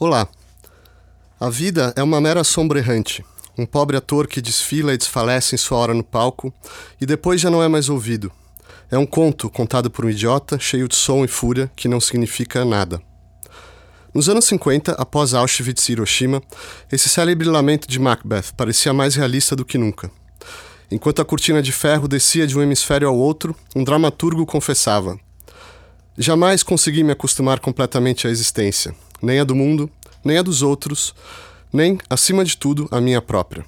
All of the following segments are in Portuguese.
Olá. A vida é uma mera sombra errante, um pobre ator que desfila e desfalece em sua hora no palco e depois já não é mais ouvido. É um conto contado por um idiota, cheio de som e fúria, que não significa nada. Nos anos 50, após Auschwitz e Hiroshima, esse célebre lamento de Macbeth parecia mais realista do que nunca. Enquanto a cortina de ferro descia de um hemisfério ao outro, um dramaturgo confessava: Jamais consegui me acostumar completamente à existência nem a do mundo, nem a dos outros, nem, acima de tudo, a minha própria.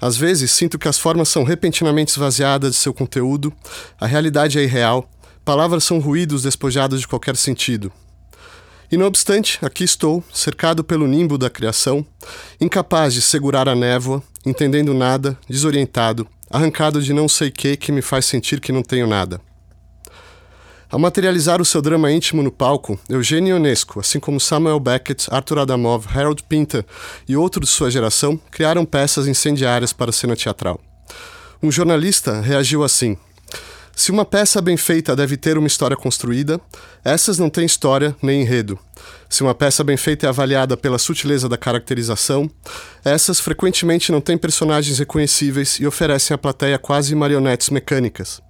Às vezes sinto que as formas são repentinamente esvaziadas de seu conteúdo, a realidade é irreal, palavras são ruídos despojados de qualquer sentido. E não obstante, aqui estou, cercado pelo nimbo da criação, incapaz de segurar a névoa, entendendo nada, desorientado, arrancado de não sei que que me faz sentir que não tenho nada. Ao materializar o seu drama íntimo no palco, Eugênio Ionesco, assim como Samuel Beckett, Arthur Adamov, Harold Pinter e outros de sua geração, criaram peças incendiárias para a cena teatral. Um jornalista reagiu assim: Se uma peça bem feita deve ter uma história construída, essas não têm história nem enredo. Se uma peça bem feita é avaliada pela sutileza da caracterização, essas frequentemente não têm personagens reconhecíveis e oferecem à plateia quase marionetes mecânicas.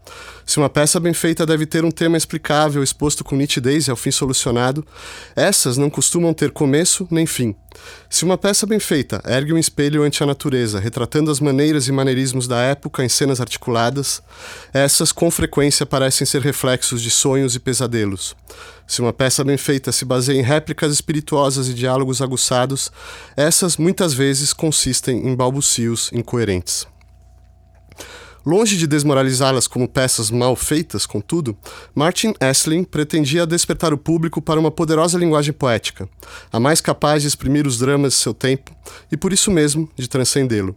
Se uma peça bem feita deve ter um tema explicável, exposto com nitidez e ao fim solucionado, essas não costumam ter começo nem fim. Se uma peça bem feita ergue um espelho ante a natureza, retratando as maneiras e maneirismos da época em cenas articuladas, essas com frequência parecem ser reflexos de sonhos e pesadelos. Se uma peça bem feita se baseia em réplicas espirituosas e diálogos aguçados, essas muitas vezes consistem em balbucios incoerentes. Longe de desmoralizá-las como peças mal feitas, contudo, Martin Esslin pretendia despertar o público para uma poderosa linguagem poética, a mais capaz de exprimir os dramas de seu tempo e, por isso mesmo, de transcendê-lo.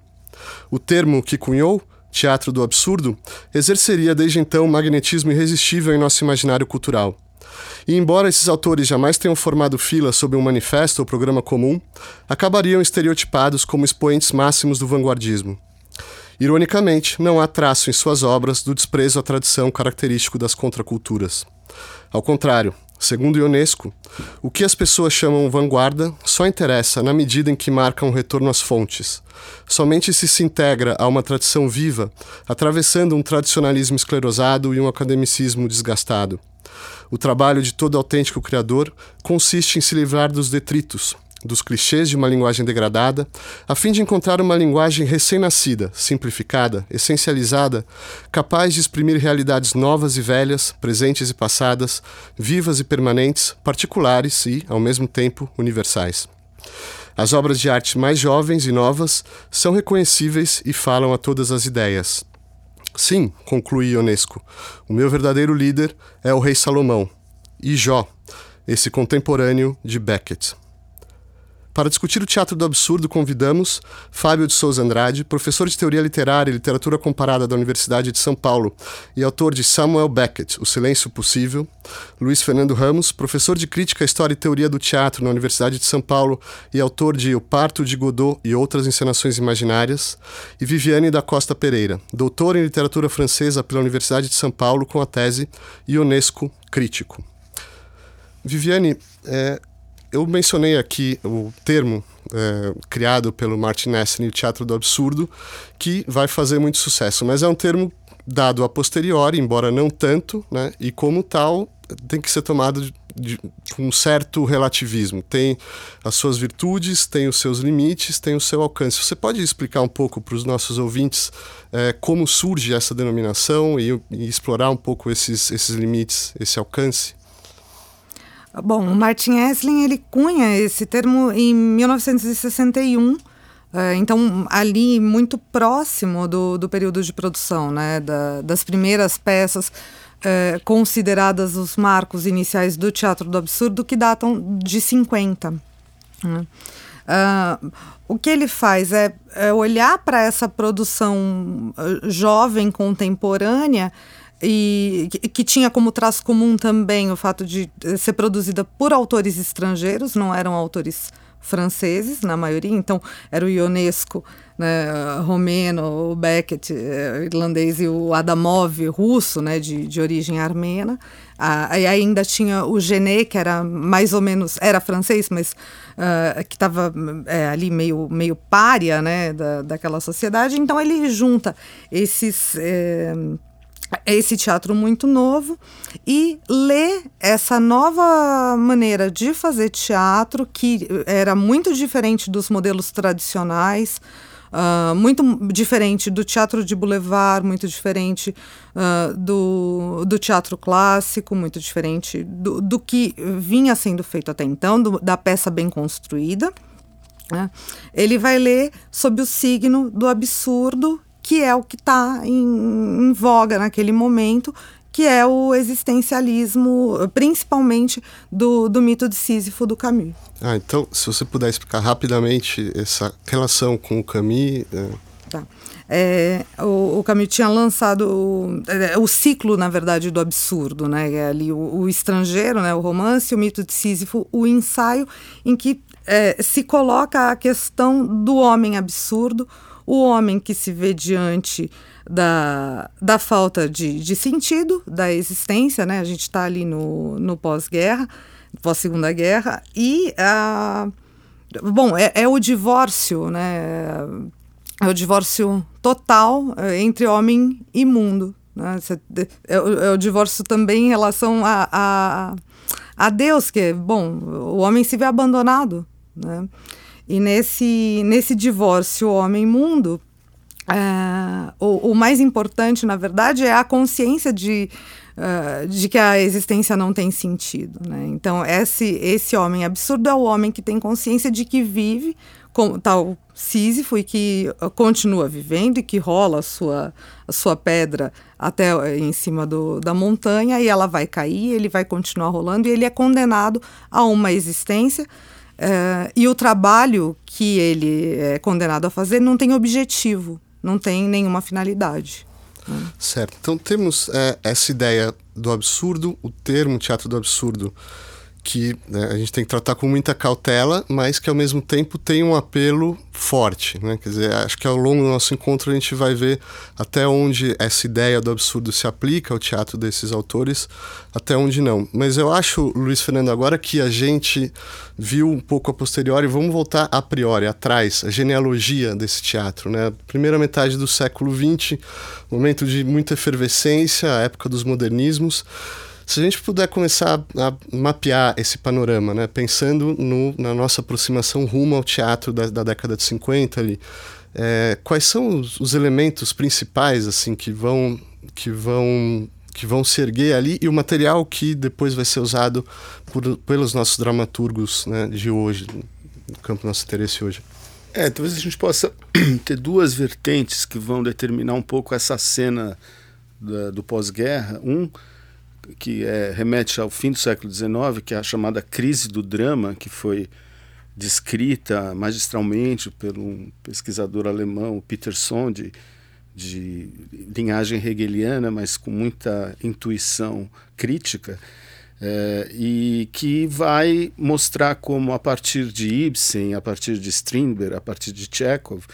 O termo que cunhou, teatro do absurdo, exerceria desde então um magnetismo irresistível em nosso imaginário cultural. E embora esses autores jamais tenham formado fila sob um manifesto ou programa comum, acabariam estereotipados como expoentes máximos do vanguardismo. Ironicamente, não há traço em suas obras do desprezo à tradição característico das contraculturas. Ao contrário, segundo Ionesco, o que as pessoas chamam vanguarda só interessa na medida em que marca um retorno às fontes. Somente se se integra a uma tradição viva, atravessando um tradicionalismo esclerosado e um academicismo desgastado. O trabalho de todo autêntico criador consiste em se livrar dos detritos, dos clichês de uma linguagem degradada, a fim de encontrar uma linguagem recém-nascida, simplificada, essencializada, capaz de exprimir realidades novas e velhas, presentes e passadas, vivas e permanentes, particulares e, ao mesmo tempo, universais. As obras de arte mais jovens e novas são reconhecíveis e falam a todas as ideias. Sim, conclui Ionesco, o meu verdadeiro líder é o rei Salomão, e Jó, esse contemporâneo de Beckett. Para discutir o teatro do absurdo, convidamos Fábio de Souza Andrade, professor de teoria literária e literatura comparada da Universidade de São Paulo e autor de Samuel Beckett, O Silêncio Possível, Luiz Fernando Ramos, professor de crítica, história e teoria do teatro na Universidade de São Paulo e autor de O Parto de Godot e outras encenações imaginárias, e Viviane da Costa Pereira, doutora em literatura francesa pela Universidade de São Paulo com a tese Ionesco Crítico. Viviane, é, eu mencionei aqui o termo é, criado pelo Martin Essen, o teatro do absurdo, que vai fazer muito sucesso, mas é um termo dado a posteriori, embora não tanto, né? E como tal, tem que ser tomado com um certo relativismo. Tem as suas virtudes, tem os seus limites, tem o seu alcance. Você pode explicar um pouco para os nossos ouvintes é, como surge essa denominação e, e explorar um pouco esses, esses limites, esse alcance? Bom, o Martin Esslin ele cunha esse termo em 1961, é, então ali muito próximo do, do período de produção, né, da, das primeiras peças é, consideradas os marcos iniciais do teatro do absurdo que datam de 50. Né? Uh, o que ele faz é, é olhar para essa produção uh, jovem contemporânea e que tinha como traço comum também o fato de eh, ser produzida por autores estrangeiros, não eram autores franceses, na maioria, então era o Ionesco, né, romeno, o Beckett, eh, irlandês, e o Adamov, russo, né, de, de origem armena. Ah, e ainda tinha o Genet, que era mais ou menos, era francês, mas uh, que estava é, ali meio, meio párea né, da, daquela sociedade. Então ele junta esses. Esse teatro muito novo e lê essa nova maneira de fazer teatro que era muito diferente dos modelos tradicionais Uh, muito diferente do teatro de boulevard, muito diferente uh, do, do teatro clássico, muito diferente do, do que vinha sendo feito até então, do, da peça bem construída. Né? Ele vai ler sob o signo do absurdo, que é o que está em, em voga naquele momento, que é o existencialismo, principalmente do, do mito de Sísifo do Camus. Ah, então, se você puder explicar rapidamente essa relação com o Camus. É... Tá. É, o, o, Camus tinha lançado o, é, o, ciclo, na verdade, do absurdo, né? É ali o, o, estrangeiro, né? o romance, o mito de Sísifo, o ensaio, em que é, se coloca a questão do homem absurdo, o homem que se vê diante da, da falta de, de sentido da existência, né? A gente está ali no, no pós-guerra, pós-segunda guerra, e a bom, é, é, o divórcio, né? É o divórcio total é, entre homem e mundo. Né? É, é, o divórcio também em relação a, a, a Deus, que, bom, o homem se vê abandonado, né? E nesse, nesse divórcio homem-mundo, é, o, o, mais importante, na verdade, é a consciência de, uh, de que a existência não tem sentido. Né? Então, esse, esse homem absurdo é o homem que tem consciência de que vive como tal Sísifo e que continua vivendo e que rola a sua, a sua pedra até em cima do, da montanha e ela vai cair, ele vai continuar rolando e ele é condenado a uma existência uh, e o trabalho que ele é condenado a fazer não tem objetivo, não tem nenhuma finalidade. Né? Certo. Então temos é, essa ideia do absurdo, o termo teatro do absurdo que né, a gente tem que tratar com muita cautela, mas que ao mesmo tempo tem um apelo forte. Né? Quer dizer, acho que ao longo do nosso encontro a gente vai ver até onde essa ideia do absurdo se aplica ao teatro desses autores, até onde não. Mas eu acho, Luiz Fernando, agora que a gente viu um pouco a posteriori, vamos voltar a priori, atrás, a genealogia desse teatro. Né? Primeira metade do século XX, momento de muita efervescência, a época dos modernismos. Se a gente puder começar a mapear esse panorama, né, pensando no, na nossa aproximação rumo ao teatro da, da década de 50 ali, é, quais são os, os, elementos principais assim que vão que vão que vão se erguer ali e o material que depois vai ser usado por, pelos nossos dramaturgos né, de hoje, no campo do nosso interesse hoje? É, talvez a gente possa ter duas vertentes que vão determinar um pouco essa cena da, do pós-guerra. Um que é, remete ao fim do século XIX, que é a chamada crise do drama, que foi descrita magistralmente por um pesquisador alemão, Peter Sonde, de linhagem hegeliana, mas com muita intuição crítica, é, e que vai mostrar como, a partir de Ibsen, a partir de Strindberg, a partir de Chekhov,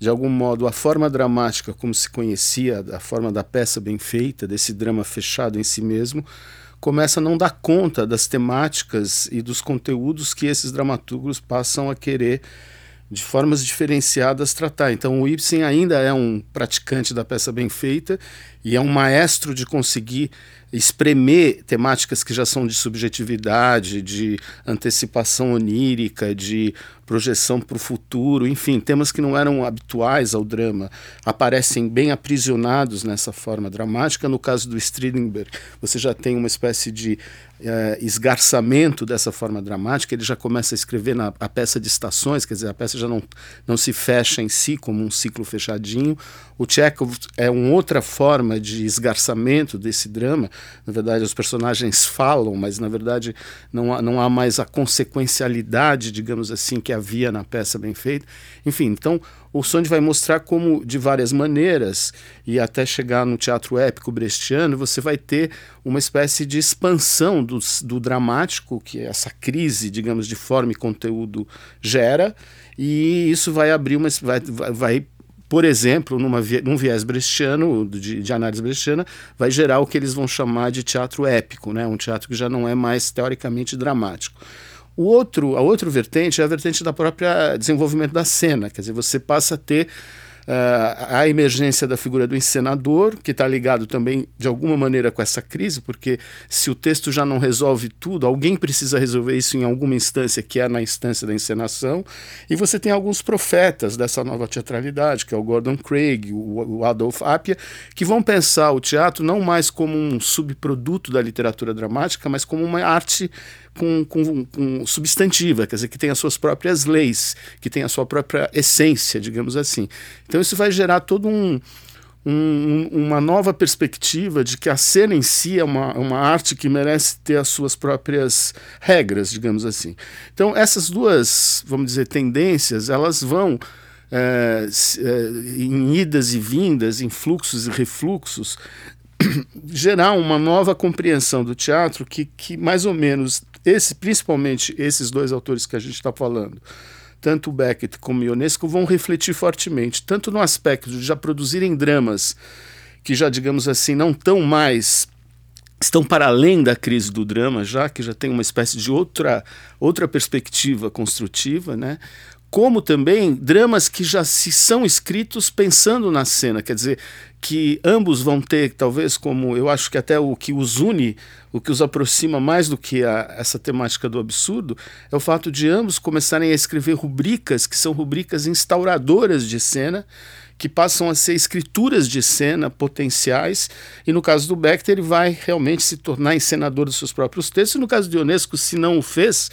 de algum modo, a forma dramática como se conhecia, a forma da peça bem feita, desse drama fechado em si mesmo, começa a não dar conta das temáticas e dos conteúdos que esses dramaturgos passam a querer de formas diferenciadas tratar. Então o Ibsen ainda é um praticante da peça bem feita e é um maestro de conseguir espremer temáticas que já são de subjetividade, de antecipação onírica, de projeção para o futuro, enfim, temas que não eram habituais ao drama, aparecem bem aprisionados nessa forma dramática. No caso do Strindberg, você já tem uma espécie de uh, esgarçamento dessa forma dramática, ele já começa a escrever na a peça de estações, quer dizer, a peça já não, não se fecha em si como um ciclo fechadinho. O Chekhov é uma outra forma de esgarçamento desse drama. Na verdade, os personagens falam, mas na verdade não há, não há mais a consequencialidade, digamos assim, que havia na peça bem feita. Enfim, então o Sonde vai mostrar como, de várias maneiras, e até chegar no teatro épico brechtiano, você vai ter uma espécie de expansão do, do dramático, que essa crise, digamos, de forma e conteúdo gera, e isso vai abrir uma. vai, vai por exemplo, numa, num viés brechtiano, de, de, análise brechtiana, vai gerar o que eles vão chamar de teatro épico, né? um teatro que já não é mais teoricamente dramático. O outro, a outra vertente é a vertente da própria desenvolvimento da cena, quer dizer, você passa a ter uh, a emergência da figura do encenador, que está ligado também de alguma maneira com essa crise, porque se o texto já não resolve tudo, alguém precisa resolver isso em alguma instância, que é na instância da encenação. E você tem alguns profetas dessa nova teatralidade, que é o Gordon Craig, o, Adolf Appia, que vão pensar o teatro não mais como um subproduto da literatura dramática, mas como uma arte com, com, com, substantiva, quer dizer, que tem as suas próprias leis, que tem a sua própria essência, digamos assim. Então isso vai gerar todo um, um, uma nova perspectiva de que a cena em si é uma, uma arte que merece ter as suas próprias regras, digamos assim. Então essas duas, vamos dizer, tendências, elas vão é, em idas e vindas, em fluxos e refluxos, gerar uma nova compreensão do teatro que, que mais ou menos esse, principalmente esses dois autores que a gente está falando, tanto Beckett como Ionesco, vão refletir fortemente, tanto no aspecto de já produzirem dramas que já, digamos assim, não estão mais estão para além da crise do drama, já que já tem uma espécie de outra outra perspectiva construtiva, né? Como também dramas que já se são escritos pensando na cena, quer dizer, que ambos vão ter, talvez, como eu acho que até o que os une, o que os aproxima mais do que a, essa temática do absurdo, é o fato de ambos começarem a escrever rubricas que são rubricas instauradoras de cena, que passam a ser escrituras de cena potenciais, e no caso do Beckett, ele vai realmente se tornar encenador dos seus próprios textos, e no caso de Ionesco, se não o fez,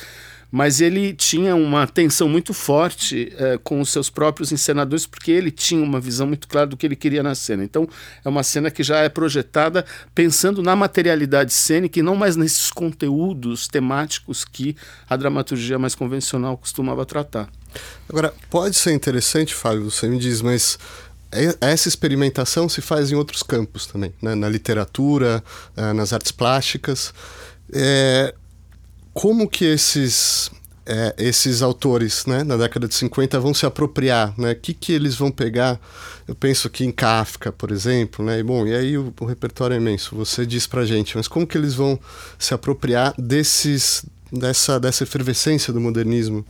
mas ele tinha uma tensão muito forte é, com os seus próprios encenadores, porque ele tinha uma visão muito clara do que ele queria na cena. Então, é uma cena que já é projetada pensando na materialidade cênica e não mais nesses conteúdos temáticos que a dramaturgia mais convencional costumava tratar. Agora, pode ser interessante, Fábio, você me diz, mas é, essa experimentação se faz em outros campos também, né? na literatura, é, nas artes plásticas. É, como que esses é, esses autores, né, na década de 50 vão se apropriar, né? O que que eles vão pegar? Eu penso aqui em Kafka, por exemplo, né? E bom, e aí o, o repertório é imenso. Você diz pra gente, mas como que eles vão se apropriar desses dessa dessa efervescência do modernismo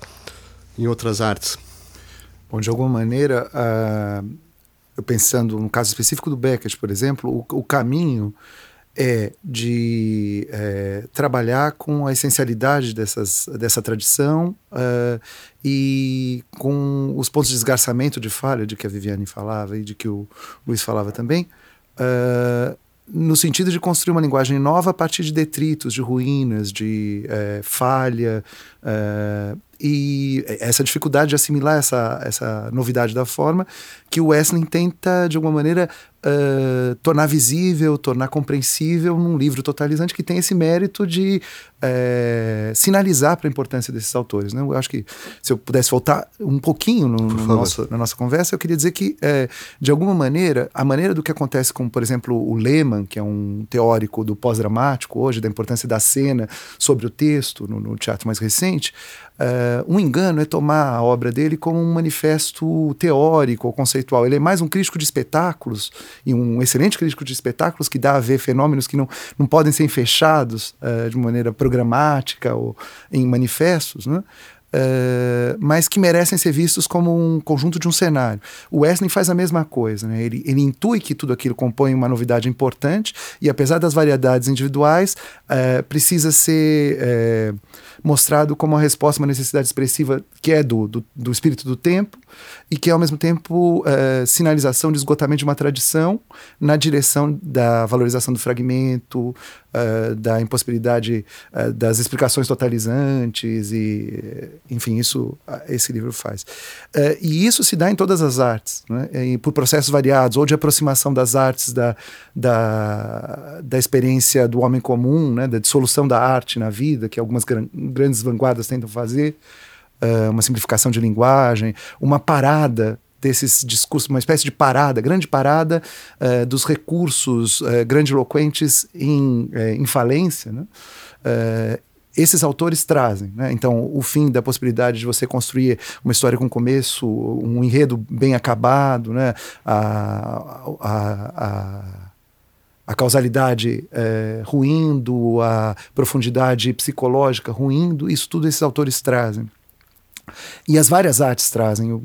em outras artes? Bom, de alguma maneira, uh, eu pensando no caso específico do Beckett, por exemplo, o, o caminho é de é, trabalhar com a essencialidade dessas, dessa tradição uh, e com os pontos de desgarçamento de falha de que a Viviane falava e de que o Luiz falava também, uh, no sentido de construir uma linguagem nova a partir de detritos, de ruínas, de é, falha, uh, e essa dificuldade de assimilar essa, essa novidade da forma que o Wesley tenta, de alguma maneira, uh, tornar visível, tornar compreensível num livro totalizante que tem esse mérito de uh, sinalizar para a importância desses autores. Né? Eu acho que se eu pudesse voltar um pouquinho no, no nosso, na nossa conversa, eu queria dizer que, uh, de alguma maneira, a maneira do que acontece com, por exemplo, o Lehmann, que é um teórico do pós-dramático hoje, da importância da cena sobre o texto no, no teatro mais recente, Uh, um engano é tomar a obra dele como um manifesto teórico ou conceitual. Ele é mais um crítico de espetáculos e um excelente crítico de espetáculos que dá a ver fenômenos que não, não podem ser fechados uh, de maneira programática ou em manifestos, né? Uh, mas que merecem ser vistos como um conjunto de um cenário. O Wesley faz a mesma coisa, né? ele, ele intui que tudo aquilo compõe uma novidade importante e, apesar das variedades individuais, uh, precisa ser uh, mostrado como uma resposta a uma necessidade expressiva que é do, do, do espírito do tempo e que é, ao mesmo tempo, sinalização de esgotamento de uma tradição na direção da valorização do fragmento, uh, da impossibilidade uh, das explicações totalizantes e, enfim, isso esse livro faz. Uh, e isso se dá em todas as artes, né? e por processos variados, ou de aproximação das artes da, da, da experiência do homem comum, né? da dissolução da arte na vida, que algumas gran grandes vanguardas tentam fazer, uma simplificação de linguagem, uma parada desses discursos, uma espécie de parada, grande parada uh, dos recursos uh, grandiloquentes em, uh, em falência, né? esses autores trazem. Né? Então, o fim da possibilidade de você construir uma história com começo, um enredo bem acabado, né? a, a, a, a causalidade ruindo, a profundidade psicológica ruindo, isso tudo esses autores trazem. E as várias artes trazem. Uh,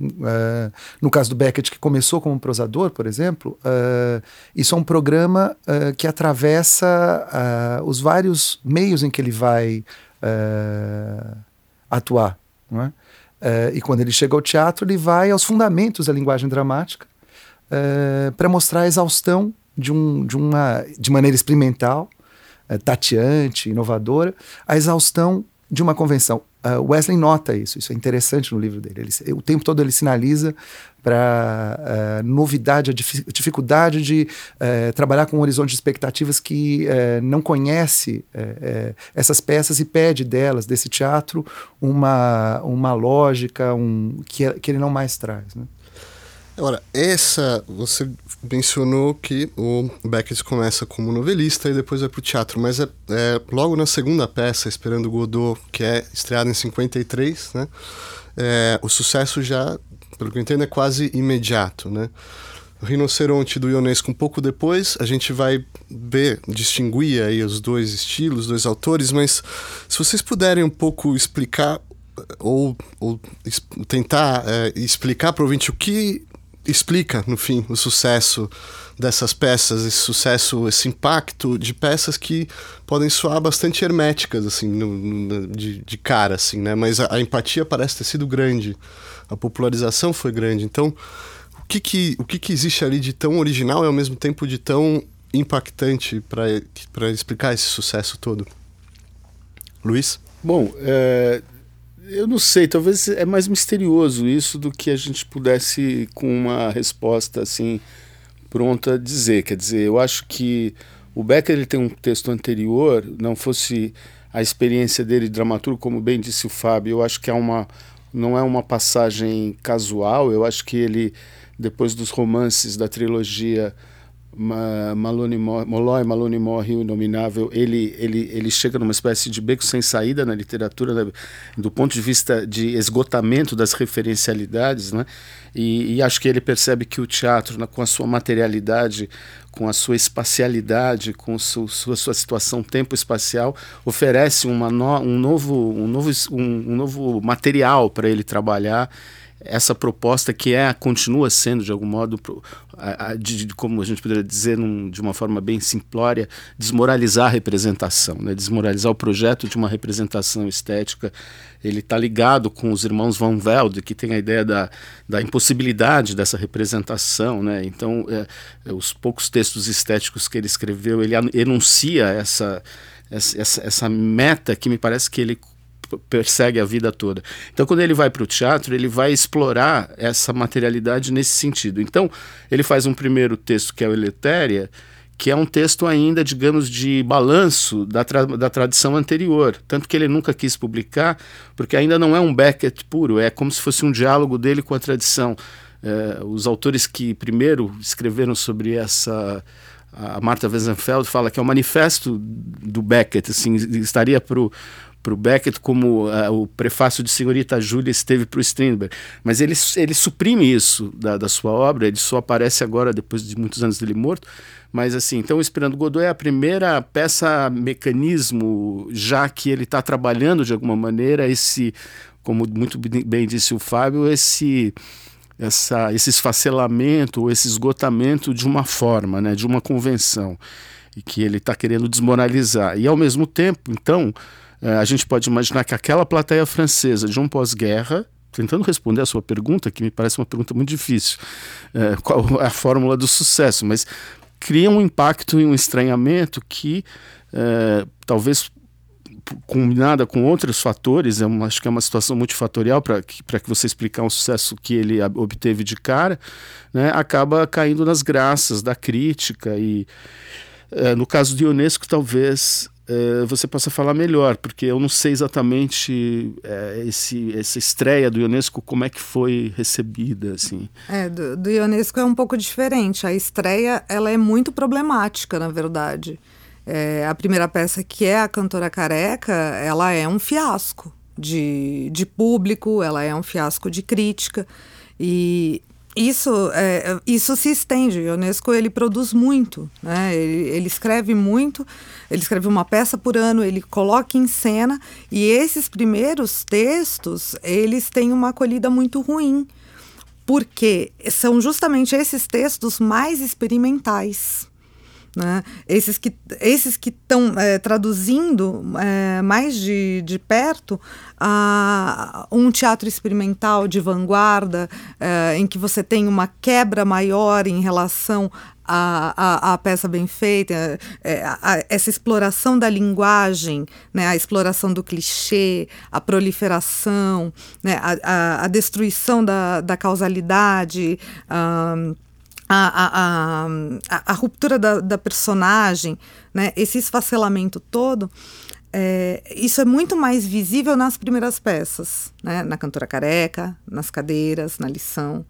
no caso do Beckett, que começou como prosador, por exemplo, uh, isso é um programa uh, que atravessa os vários meios em que ele vai atuar. É? e quando ele chega ao teatro, ele vai aos fundamentos da linguagem dramática para mostrar a exaustão de, um, de, uma, de maneira experimental, tateante, inovadora, a exaustão de uma convenção. Uh, Wesley nota isso, isso é interessante no livro dele. Ele, o tempo todo ele sinaliza para uh, ah, novidade, a dificuldade de uh, trabalhar com um horizonte de expectativas que uh, não conhece essas peças e pede delas, desse teatro, uma, uma lógica um, que, que ele não mais traz. Né? Agora, essa, você mencionou que o Beckett começa como novelista e depois vai para o teatro, mas é, é, logo na segunda peça, Esperando Godot, que é estreada em 53, né? É, o sucesso já, pelo que eu entendo, é quase imediato, né? O Rinoceronte do Ionesco um pouco depois, a gente vai ver, distinguir aí os dois estilos, os dois autores, mas se vocês puderem um pouco explicar ou, ou tentar é, explicar para o ouvinte o que explica, no fim, o sucesso dessas peças, esse sucesso, esse impacto de peças que podem soar bastante herméticas, assim, no, no, de, de, cara, assim, né? Mas a, a, empatia parece ter sido grande, a popularização foi grande. Então, o que que, o que que existe ali de tão original e ao mesmo tempo de tão impactante para explicar esse sucesso todo? Luiz? Bom, é, eu não sei, talvez é mais misterioso isso do que a gente pudesse, com uma resposta assim pronta, dizer. Quer dizer, eu acho que o Becker ele tem um texto anterior, não fosse a experiência dele de dramaturgo, como bem disse o Fábio, eu acho que é uma, não é uma passagem casual, eu acho que ele, depois dos romances da trilogia Malone Molloy, Malone morre, o Inominável, ele, ele, ele chega numa espécie de beco sem saída na literatura, né, do ponto de vista de esgotamento das referencialidades, né? E, e acho que ele percebe que o teatro, né, com a sua materialidade, com a sua espacialidade, com sua, sua, sua situação tempo-espacial, oferece uma no, um, novo, um, novo, um, um novo material para ele trabalhar essa proposta que é continua sendo de algum modo a, a, de, de, como a gente poderia dizer num, de uma forma bem simplória desmoralizar a representação né? desmoralizar o projeto de uma representação estética ele está ligado com os irmãos Van Velde que tem a ideia da, da impossibilidade dessa representação né então é, é, os poucos textos estéticos que ele escreveu ele enuncia essa essa, essa meta que me parece que ele persegue a vida toda. Então, quando ele vai para o teatro, ele vai explorar essa materialidade nesse sentido. Então, ele faz um primeiro texto que é o Eletéria, que é um texto ainda, digamos, de balanço da, tra da tradição anterior. Tanto que ele nunca quis publicar, porque ainda não é um Beckett puro, é como se fosse um diálogo dele com a tradição. É, os autores que primeiro escreveram sobre essa a Marta Weisenfeld fala que é o manifesto do Beckett, assim, estaria para o para o Beckett como uh, o prefácio de Senhorita Júlia esteve para o Strindberg. Mas ele, ele suprime isso da, da sua obra, ele só aparece agora depois de muitos anos dele morto. Mas assim, então Esperando Godot é a primeira peça mecanismo, já que ele está trabalhando de alguma maneira esse, como muito bem disse o Fábio, esse essa, esse esfacelamento, esse esgotamento de uma forma, né, de uma convenção, e que ele está querendo desmoralizar. E ao mesmo tempo, então, a gente pode imaginar que aquela plateia francesa de um pós-guerra, tentando responder a sua pergunta, que me parece uma pergunta muito difícil, é, qual é a fórmula do sucesso, mas cria um impacto e um estranhamento que é, talvez combinada com outros fatores, é uma, acho que é uma situação multifatorial para que, que você explicar um sucesso que ele obteve de cara, né, acaba caindo nas graças da crítica e é, no caso do Ionesco talvez é, você possa falar melhor, porque eu não sei exatamente é, esse, essa estreia do Ionesco, como é que foi recebida, assim. É, do, do Ionesco é um pouco diferente. A estreia, ela é muito problemática, na verdade. É, a primeira peça, que é a Cantora Careca, ela é um fiasco de, de público, ela é um fiasco de crítica. E isso, é, isso se estende. O Unesco ele produz muito, né? ele, ele escreve muito, ele escreve uma peça por ano, ele coloca em cena e esses primeiros textos eles têm uma acolhida muito ruim, porque são justamente esses textos mais experimentais. Né? Esses que esses que estão é, traduzindo é, mais de, de perto a um teatro experimental de vanguarda, é, em que você tem uma quebra maior em relação à, à, à peça bem feita, é, a, essa exploração da linguagem, né, a exploração do clichê, a proliferação, né, a, a, a destruição da, da causalidade. Um, a, a, a, ruptura da, da, personagem, né? esse esfacelamento todo, é, isso é muito mais visível nas primeiras peças, né? na Cantora Careca, nas cadeiras, na lição.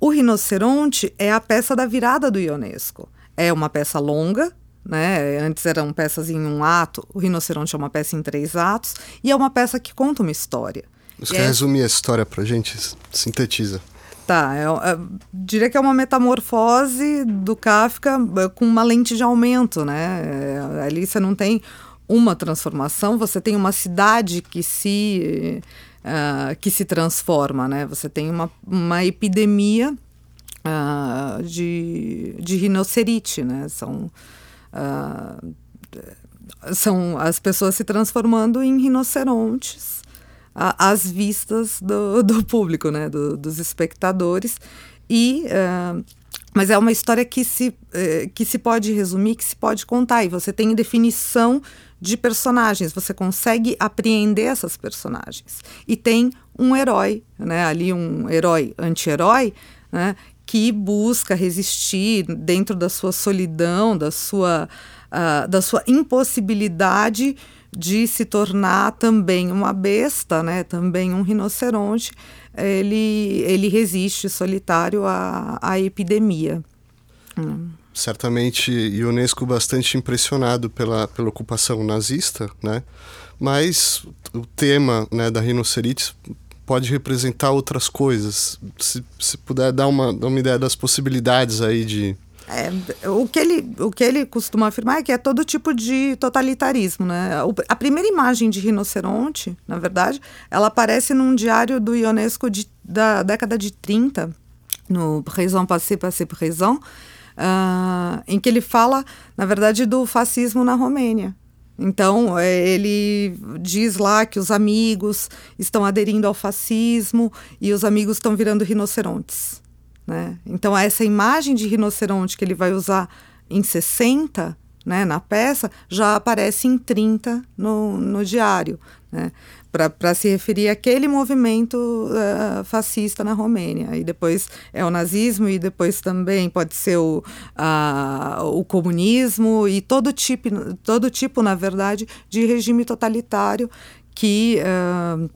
O Rinoceronte é a peça da virada do Ionesco. É uma peça longa, né? Antes eram peças em um ato, o Rinoceronte é uma peça em três atos, e é uma peça que conta uma história. Você é... resumir a história pra gente? Sintetiza. Tá, eu, é, eu, diria que é uma metamorfose do Kafka é, com uma lente de aumento, né? É, ali você não tem uma transformação, você tem uma cidade que se, uh, que se transforma, né? Você tem uma, uma epidemia uh, de, de rinocerite, né? São, uh, são as pessoas se transformando em rinocerontes às vistas do, do público, né, do, dos espectadores. E, uh, mas é uma história que se, uh, que se pode resumir, que se pode contar. E você tem definição de personagens, você consegue apreender essas personagens. E tem um herói, né, ali um herói anti-herói, né, que busca resistir dentro da sua solidão, da sua, uh, da sua impossibilidade de se tornar também uma besta, né, também um rinoceronte, ele, ele resiste solitário à, à epidemia. Hum. Certamente Ionesco bastante impressionado pela, pela ocupação nazista, né? mas o tema né, da rinoceronte pode representar outras coisas. Se, se puder dar uma, dar uma ideia das possibilidades aí de, é, o, que ele, o que ele costuma afirmar é que é todo tipo de totalitarismo. Né? O, a primeira imagem de rinoceronte, na verdade, ela aparece num diário do Ionesco de, da década de 30, no Raison Passé, Passé Raison, uh, em que ele fala, na verdade, do fascismo na Romênia. Então, é, ele diz lá que os amigos estão aderindo ao fascismo e os amigos estão virando rinocerontes. Né? Então, essa imagem de rinoceronte que ele vai usar em 60, né, na peça, já aparece em 30 no, no diário, né? para se referir àquele movimento uh, fascista na Romênia. E depois é o nazismo, e depois também pode ser o, uh, o comunismo, e todo tipo, todo tipo, na verdade, de regime totalitário que. Uh,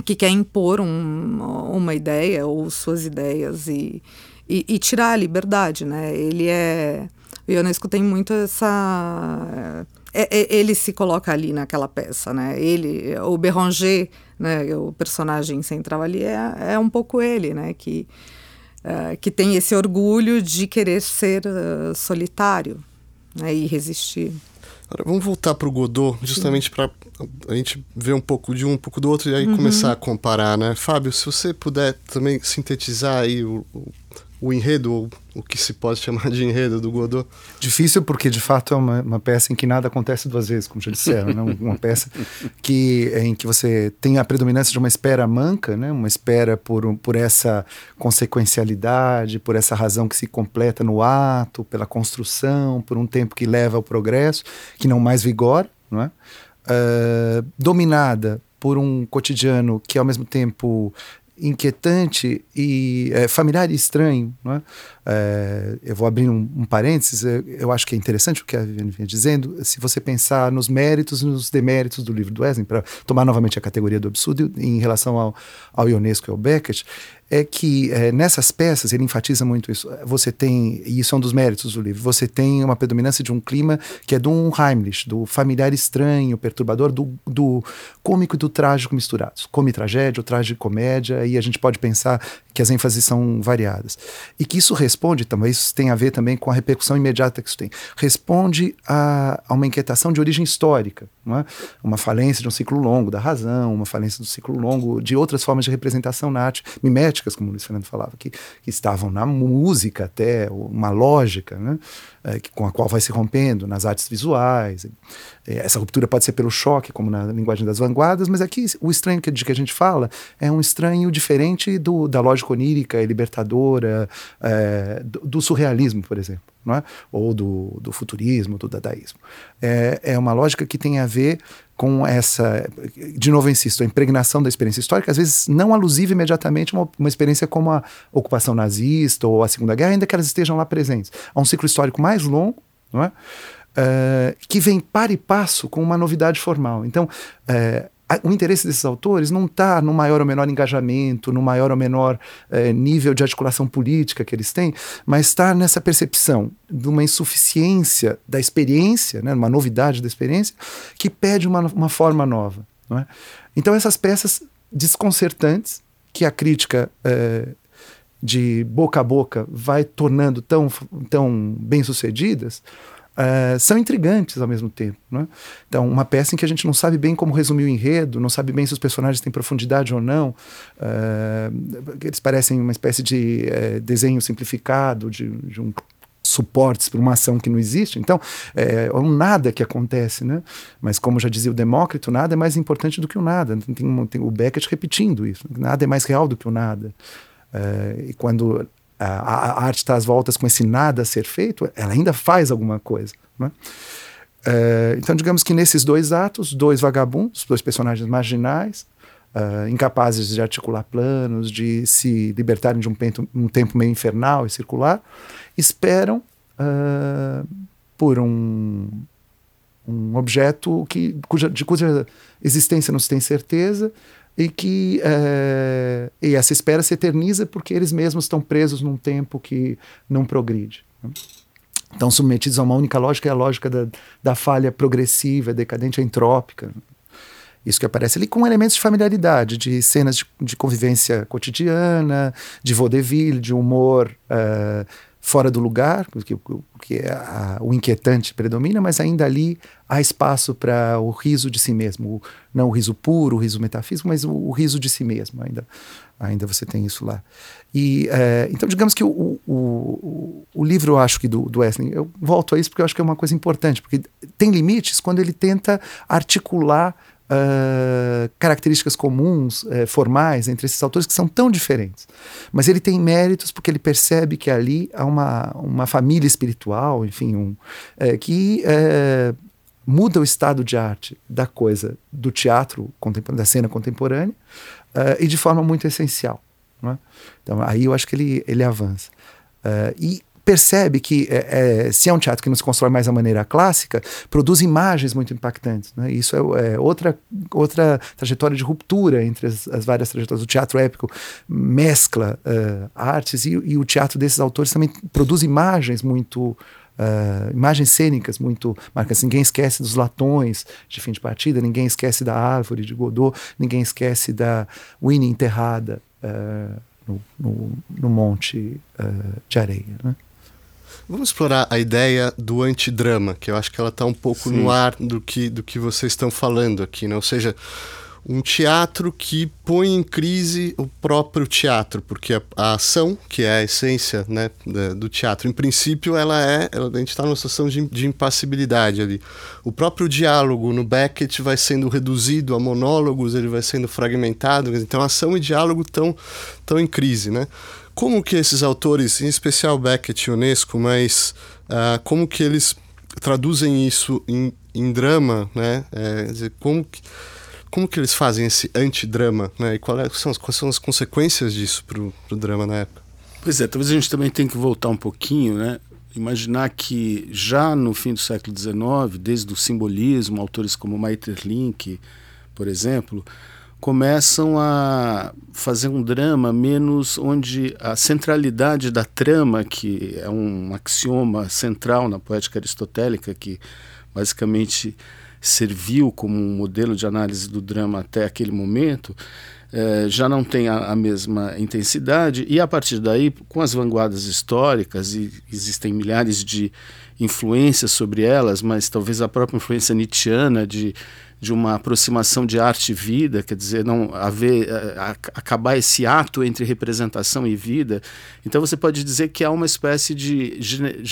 que quer impor um, uma ideia ou suas ideias e, e, e, tirar a liberdade, né? Ele é... O Ionesco tem muito essa... É, é, ele se coloca ali naquela peça, né? Ele, o Béranger, né, o personagem central ali, é, é um pouco ele, né? Que, uh, que tem esse orgulho de querer ser uh, solitário né, e resistir. Agora, vamos voltar para o Godot, justamente para a gente ver um pouco de um, um pouco do outro e aí uhum. começar a comparar, né? Fábio, se você puder também sintetizar aí o, o o enredo, o que se pode chamar de enredo do Godot? Difícil porque, de fato, é uma, uma peça em que nada acontece duas vezes, como já disseram. né? Uma peça que, em que você tem a predominância de uma espera manca, né? uma espera por, por essa consequencialidade, por essa razão que se completa no ato, pela construção, por um tempo que leva ao progresso, que não mais vigora, não é? Uh, dominada por um cotidiano que ao mesmo tempo inquietante e é, familiar e estranho. É? É, eu vou abrir um, um parênteses, eu, eu, acho que é interessante o que a Viviane vinha dizendo, se você pensar nos méritos e nos deméritos do livro do Wesley, para tomar novamente a categoria do absurdo em relação ao, ao Ionesco e ao Beckett, é que é, nessas peças, ele enfatiza muito isso, você tem, e isso é um dos méritos do livro, você tem uma predominância de um clima que é do Heimlich, do familiar estranho, perturbador, do, do cômico e do trágico misturados. Come tragédia, trágico comédia, e a gente pode pensar que as ênfases são variadas. E que isso responde, também, isso tem a ver também com a repercussão imediata que isso tem. Responde a, a uma inquietação de origem histórica, é? uma falência de um ciclo longo da razão, uma falência do ciclo longo de outras formas de representação na arte, miméticas, como o Luiz Fernando falava, que, que estavam na música até, uma lógica, né? é, com a qual vai se rompendo nas artes visuais. É, essa ruptura pode ser pelo choque, como na linguagem das vanguardas, mas aqui o estranho que, de que a gente fala é um estranho diferente do, da lógica onírica, libertadora, é, do, do, surrealismo, por exemplo, é? ou do, do futurismo, do dadaísmo. É, é uma lógica que tem a ver com essa, de novo insisto, a impregnação da experiência histórica, às vezes não alusiva imediatamente uma, uma experiência como a ocupação nazista ou a Segunda Guerra, ainda que elas estejam lá presentes. Há um ciclo histórico mais longo, é? Uh, que vem para e passo com uma novidade formal. Então, uh, o interesse desses autores não está no maior ou menor engajamento, no maior ou menor eh, nível de articulação política que eles têm, mas está nessa percepção de uma insuficiência da experiência, né, uma novidade da experiência, que pede uma, uma forma nova. É? Então, essas peças desconcertantes, que a crítica eh, de boca a boca vai tornando tão, tão bem sucedidas, uh, são intrigantes ao mesmo tempo. Né? Então, uma peça em que a gente não sabe bem como resumir o enredo, não sabe bem se os personagens têm profundidade ou não. Uh, eles parecem uma espécie de uh, desenho simplificado de, de um suportes para uma ação que não existe. Então, é, um nada que acontece, né? Mas como já dizia o Demócrito, nada é mais importante do que o nada. Tem, tem o Beckett repetindo isso. Nada é mais real do que o nada. É, e quando a, a arte está às voltas com esse nada a ser feito, ela ainda faz alguma coisa. Né? Uh, então, digamos que nesses dois atos, dois vagabundos, dois personagens marginais, uh, incapazes de articular planos, de se libertarem de um, pento, um tempo meio infernal e circular, esperam uh, por um, um objeto que, cuja, de cuja existência não se tem certeza e que é, e essa espera se eterniza porque eles mesmos estão presos num tempo que não progride. Né? Estão submetidos a uma única lógica, é a lógica da, da falha progressiva, decadente, entrópica. Isso que aparece ali com elementos de familiaridade, de cenas de, de convivência cotidiana, de vaudeville, de humor uh, fora do lugar, porque, a, o inquietante predomina, mas ainda ali há espaço para o riso de si mesmo. O, não o riso puro, o riso metafísico, mas o, o, riso de si mesmo. Ainda, ainda você tem isso lá. E, é, então, digamos que o, o, o, livro, eu acho que do, do Wesley, eu volto a isso porque eu acho que é uma coisa importante, porque tem limites quando ele tenta articular uh, características comuns, uh, formais, entre esses autores que são tão diferentes. Mas ele tem méritos porque ele percebe que ali há uma, uma família espiritual, enfim, um, uh, que muda o estado de arte da coisa, do teatro da cena contemporânea, e de forma muito essencial. É? Então, aí eu acho que ele, ele avança. e percebe que é, é, se é um teatro que não se constrói mais da maneira clássica, produz imagens muito impactantes. Né? Isso é, é, outra, outra trajetória de ruptura entre as, as várias trajetórias. O teatro épico mescla uh, artes e, e, o teatro desses autores também produz imagens muito. Uh, imagens cênicas muito marcas. Ninguém esquece dos latões de fim de partida, ninguém esquece da árvore de Godot, ninguém esquece da Winnie enterrada uh, no, no, no, monte de areia. Né? Vamos explorar a ideia do antidrama, que eu acho que ela está um pouco Sim. no ar do que, do que vocês estão falando aqui, né? Ou seja, um teatro que põe em crise o próprio teatro, porque a, a ação, que é a essência né, do teatro, em princípio, ela é. Ela, a gente está numa situação de, de, impassibilidade ali. O próprio diálogo no Beckett vai sendo reduzido a monólogos, ele vai sendo fragmentado, então ação e diálogo estão tão em crise. Né? Como que esses autores, em especial Beckett e Unesco, mas uh, como que eles traduzem isso em, em drama, né? É, dizer, como que como que eles fazem esse antidrama, né? E é, são, quais são as consequências disso para o drama na época? Pois é, talvez a gente também tenha que voltar um pouquinho, né? Imaginar que já no fim do século XIX, desde o simbolismo, autores como Maeterlinck, por exemplo, começam a fazer um drama menos onde a centralidade da trama, que é um axioma central na poética aristotélica, que basicamente serviu como um modelo de análise do drama até aquele momento, eh, já não tem a, a, mesma intensidade, e a partir daí, com as vanguardas históricas, e existem milhares de influências sobre elas, mas talvez a própria influência nietzschiana de de uma aproximação de arte e vida, quer dizer, não haver a, a, acabar esse ato entre representação e vida. Então você pode dizer que há uma espécie de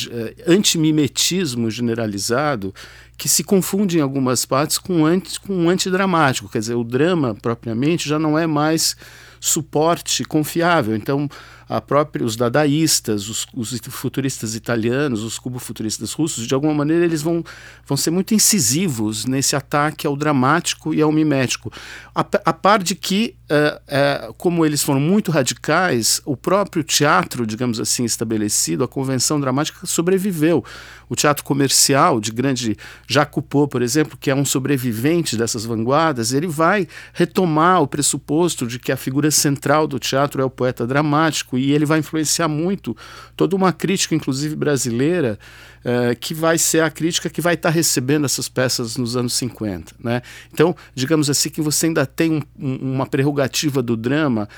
eh, antimimetismo generalizado que se confunde em algumas partes com, anti, com antidramático, quer dizer, o drama propriamente já não é mais suporte confiável. Então, a própria, os dadaístas, os, os futuristas italianos, os cubofuturistas russos, de alguma maneira eles vão, vão ser muito incisivos nesse ataque ao dramático e ao mimético. A, a par de que, é, é, como eles foram muito radicais, o próprio teatro, digamos assim, estabelecido, a convenção dramática sobreviveu. O teatro comercial de grande Jacupô, por exemplo, que é um sobrevivente dessas vanguardas, ele vai retomar o pressuposto de que a figura central do teatro é o poeta dramático e ele vai influenciar muito toda uma crítica, inclusive brasileira, uh, que vai ser a crítica que vai estar tá recebendo essas peças nos anos 50. Né? Então, digamos assim, que você ainda tem um, um, uma prerrogativa do drama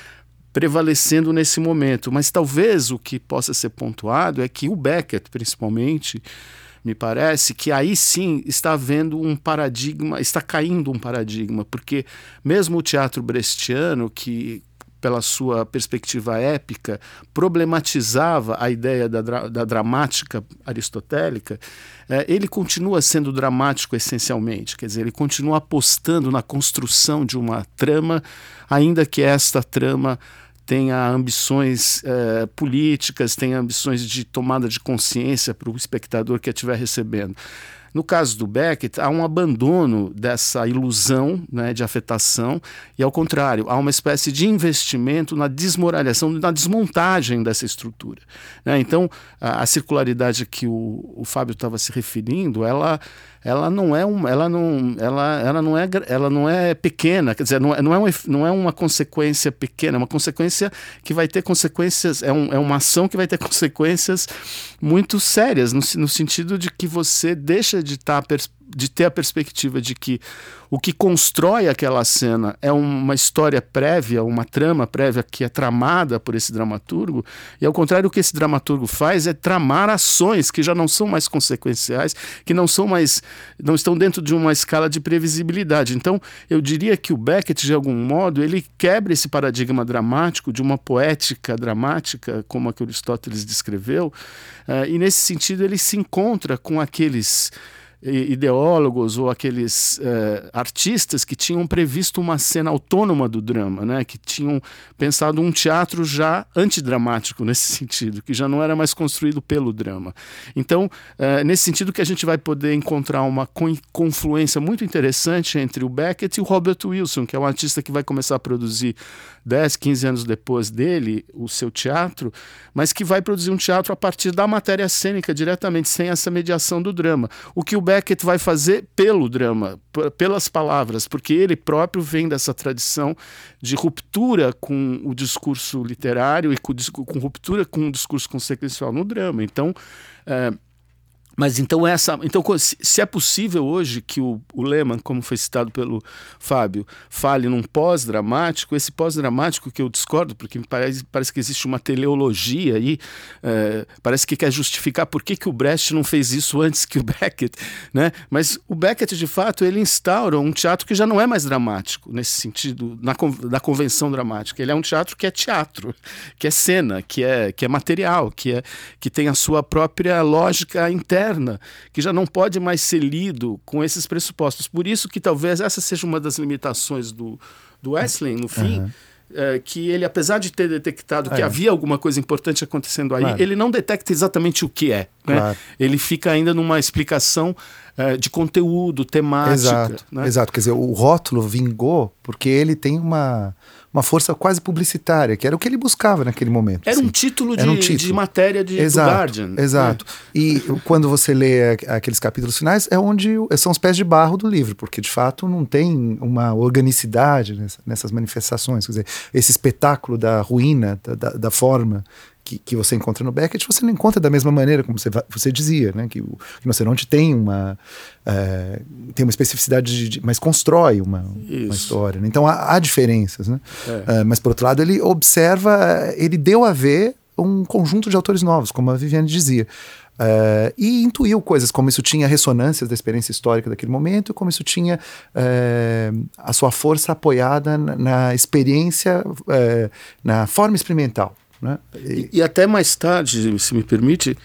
prevalecendo nesse momento. Mas talvez o que possa ser pontuado é que o Beckett, principalmente, me parece que aí sim está havendo um paradigma, está caindo um paradigma, porque mesmo o teatro brechtiano, que pela sua perspectiva épica, problematizava a ideia da, da dramática aristotélica, é, ele continua sendo dramático essencialmente. Quer dizer, ele continua apostando na construção de uma trama, ainda que esta trama tenha ambições é, políticas, tenha ambições de tomada de consciência para o espectador que a estiver recebendo. No caso do Beckett, há um abandono dessa ilusão né, de afetação e, ao contrário, há uma espécie de investimento na desmoralização, na desmontagem dessa estrutura. Né? Então, a, a, circularidade que o, o Fábio estava se referindo, ela ela não é um, ela não, ela, ela não é, ela não é pequena, quer dizer, não é, não é, um, não é uma consequência pequena, é uma consequência que vai ter consequências, é, um, é uma ação que vai ter consequências muito sérias, no, no sentido de que você deixa de estar tá de ter a perspectiva de que o que constrói aquela cena é uma história prévia, uma trama prévia que é tramada por esse dramaturgo, e ao contrário, o que esse dramaturgo faz é tramar ações que já não são mais consequenciais, que não são mais não estão dentro de uma escala de previsibilidade. Então, eu diria que o Beckett de algum modo, ele quebra esse paradigma dramático de uma poética dramática, como a que Aristóteles descreveu, uh, e nesse sentido ele se encontra com aqueles ideólogos ou aqueles eh, artistas que tinham previsto uma cena autônoma do drama, né? que tinham pensado um teatro já antidramático nesse sentido, que já não era mais construído pelo drama. Então, eh, nesse sentido que a gente vai poder encontrar uma confluência muito interessante entre o Beckett e o Robert Wilson, que é um artista que vai começar a produzir 10, 15 anos depois dele o seu teatro, mas que vai produzir um teatro a partir da matéria cênica diretamente, sem essa mediação do drama. O que o Beckett vai fazer pelo drama, pelas palavras, porque ele próprio vem dessa tradição de ruptura com o discurso literário e com, com ruptura com o discurso consequencial no drama. Então, é, Mas então essa, então se é possível hoje que o, o Lehmann, como foi citado pelo Fábio, fale num pós-dramático, esse pós-dramático que eu discordo, porque parece, parece que existe uma teleologia aí, é, parece que quer justificar por que, que o Brecht não fez isso antes que o Beckett, né? Mas o Beckett de fato ele instaura um teatro que já não é mais dramático nesse sentido na, da convenção dramática. Ele é um teatro que é teatro, que é cena, que é que é material, que é que tem a sua própria lógica interna moderna que já não pode mais ser lido com esses pressupostos. Por isso que talvez essa seja uma das limitações do, do Wesley, no fim, uhum. é, que ele, apesar de ter detectado que é. havia alguma coisa importante acontecendo aí, claro. ele não detecta exatamente o que é. Né? Claro. Ele fica ainda numa explicação é, de conteúdo, temática. Exato, né? exato. Quer dizer, o rótulo vingou porque ele tem uma uma força quase publicitária, que era o que ele buscava naquele momento. Era, assim. um, título de, um título de matéria de, exato, do Guardian. Exato. É. E quando você lê aqueles capítulos finais, é onde são os pés de barro do livro, porque de fato não tem uma organicidade nessas manifestações. Quer dizer, esse espetáculo da ruína, da, da, da forma que, que você encontra no Beckett, você não encontra da mesma maneira como você, você dizia, né? Que o rinoceronte tem uma, é, tem uma especificidade, de, de, mas constrói uma, uma história. Né? Então há, há, diferenças, né? É. Uh, mas por outro lado ele observa, ele deu a ver um conjunto de autores novos, como a Viviane dizia. Uh, e intuiu coisas como isso tinha ressonâncias da experiência histórica daquele momento, como isso tinha uh, a sua força apoiada na, na experiência, uh, na forma experimental. Né? E, e, até mais tarde, se me permite,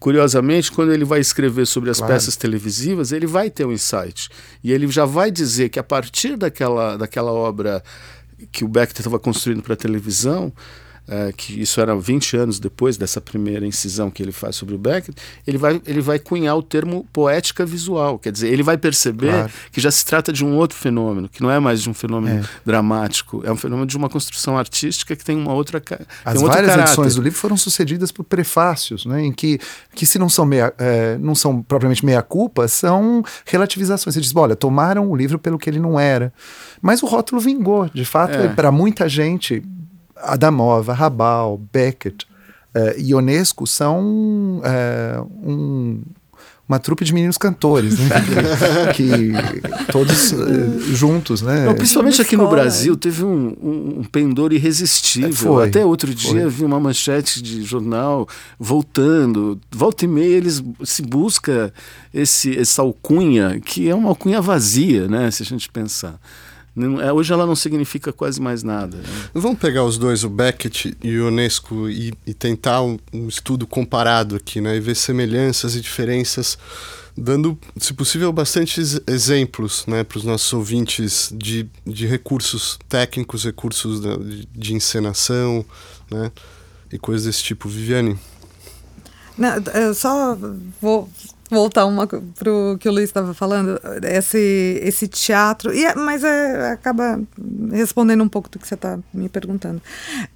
curiosamente, quando ele vai escrever sobre as claro. peças televisivas, ele vai ter um insight. E ele já vai dizer que a partir daquela, daquela obra que o Beckett estava construindo para a televisão, é, que isso era 20 anos depois dessa primeira incisão que ele faz sobre o Beckett, ele vai, ele vai cunhar o termo poética visual. Quer dizer, ele vai perceber claro. que já se trata de um outro fenômeno, que não é mais de um fenômeno é. dramático, é um fenômeno de uma construção artística que tem uma outra As um várias edições do livro foram sucedidas por prefácios, né, em que, que se não são, meia, é, não são propriamente meia-culpa, são relativizações. Você diz, olha, tomaram o livro pelo que ele não era. Mas o rótulo vingou, de fato, é. para muita gente Adamova, Rabal, Beckett, uh, Ionesco são uh, um, uma trupe de meninos cantores, né? que, que, todos uh, juntos, né? Não, principalmente aqui no Brasil teve um, um, um pendor irresistível. Foi, Até outro dia foi. vi uma manchete de jornal voltando. Volta e meia eles se busca esse, essa alcunha, que é uma alcunha vazia, né? Se a gente pensar. É, hoje ela não significa quase mais nada. Né? Vamos pegar os dois, o Beckett e o Unesco, e, e tentar um, um, estudo comparado aqui, né? E ver semelhanças e diferenças, dando, se possível, bastantes exemplos né, para os nossos ouvintes de, de recursos técnicos, recursos de, de encenação, né? E coisas desse tipo. Viviane? Não, eu só vou voltar uma pro que o Luiz estava falando, esse, esse teatro, e é, mas é, acaba respondendo um pouco do que você está me perguntando.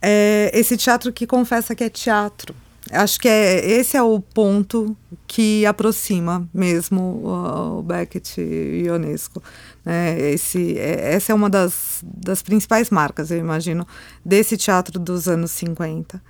É, esse teatro que confessa que é teatro. Acho que é, esse é o ponto que aproxima mesmo o, o Beckett e o Ionesco. Né? Esse, é, essa é uma das, das principais marcas, eu imagino, desse teatro dos anos 50.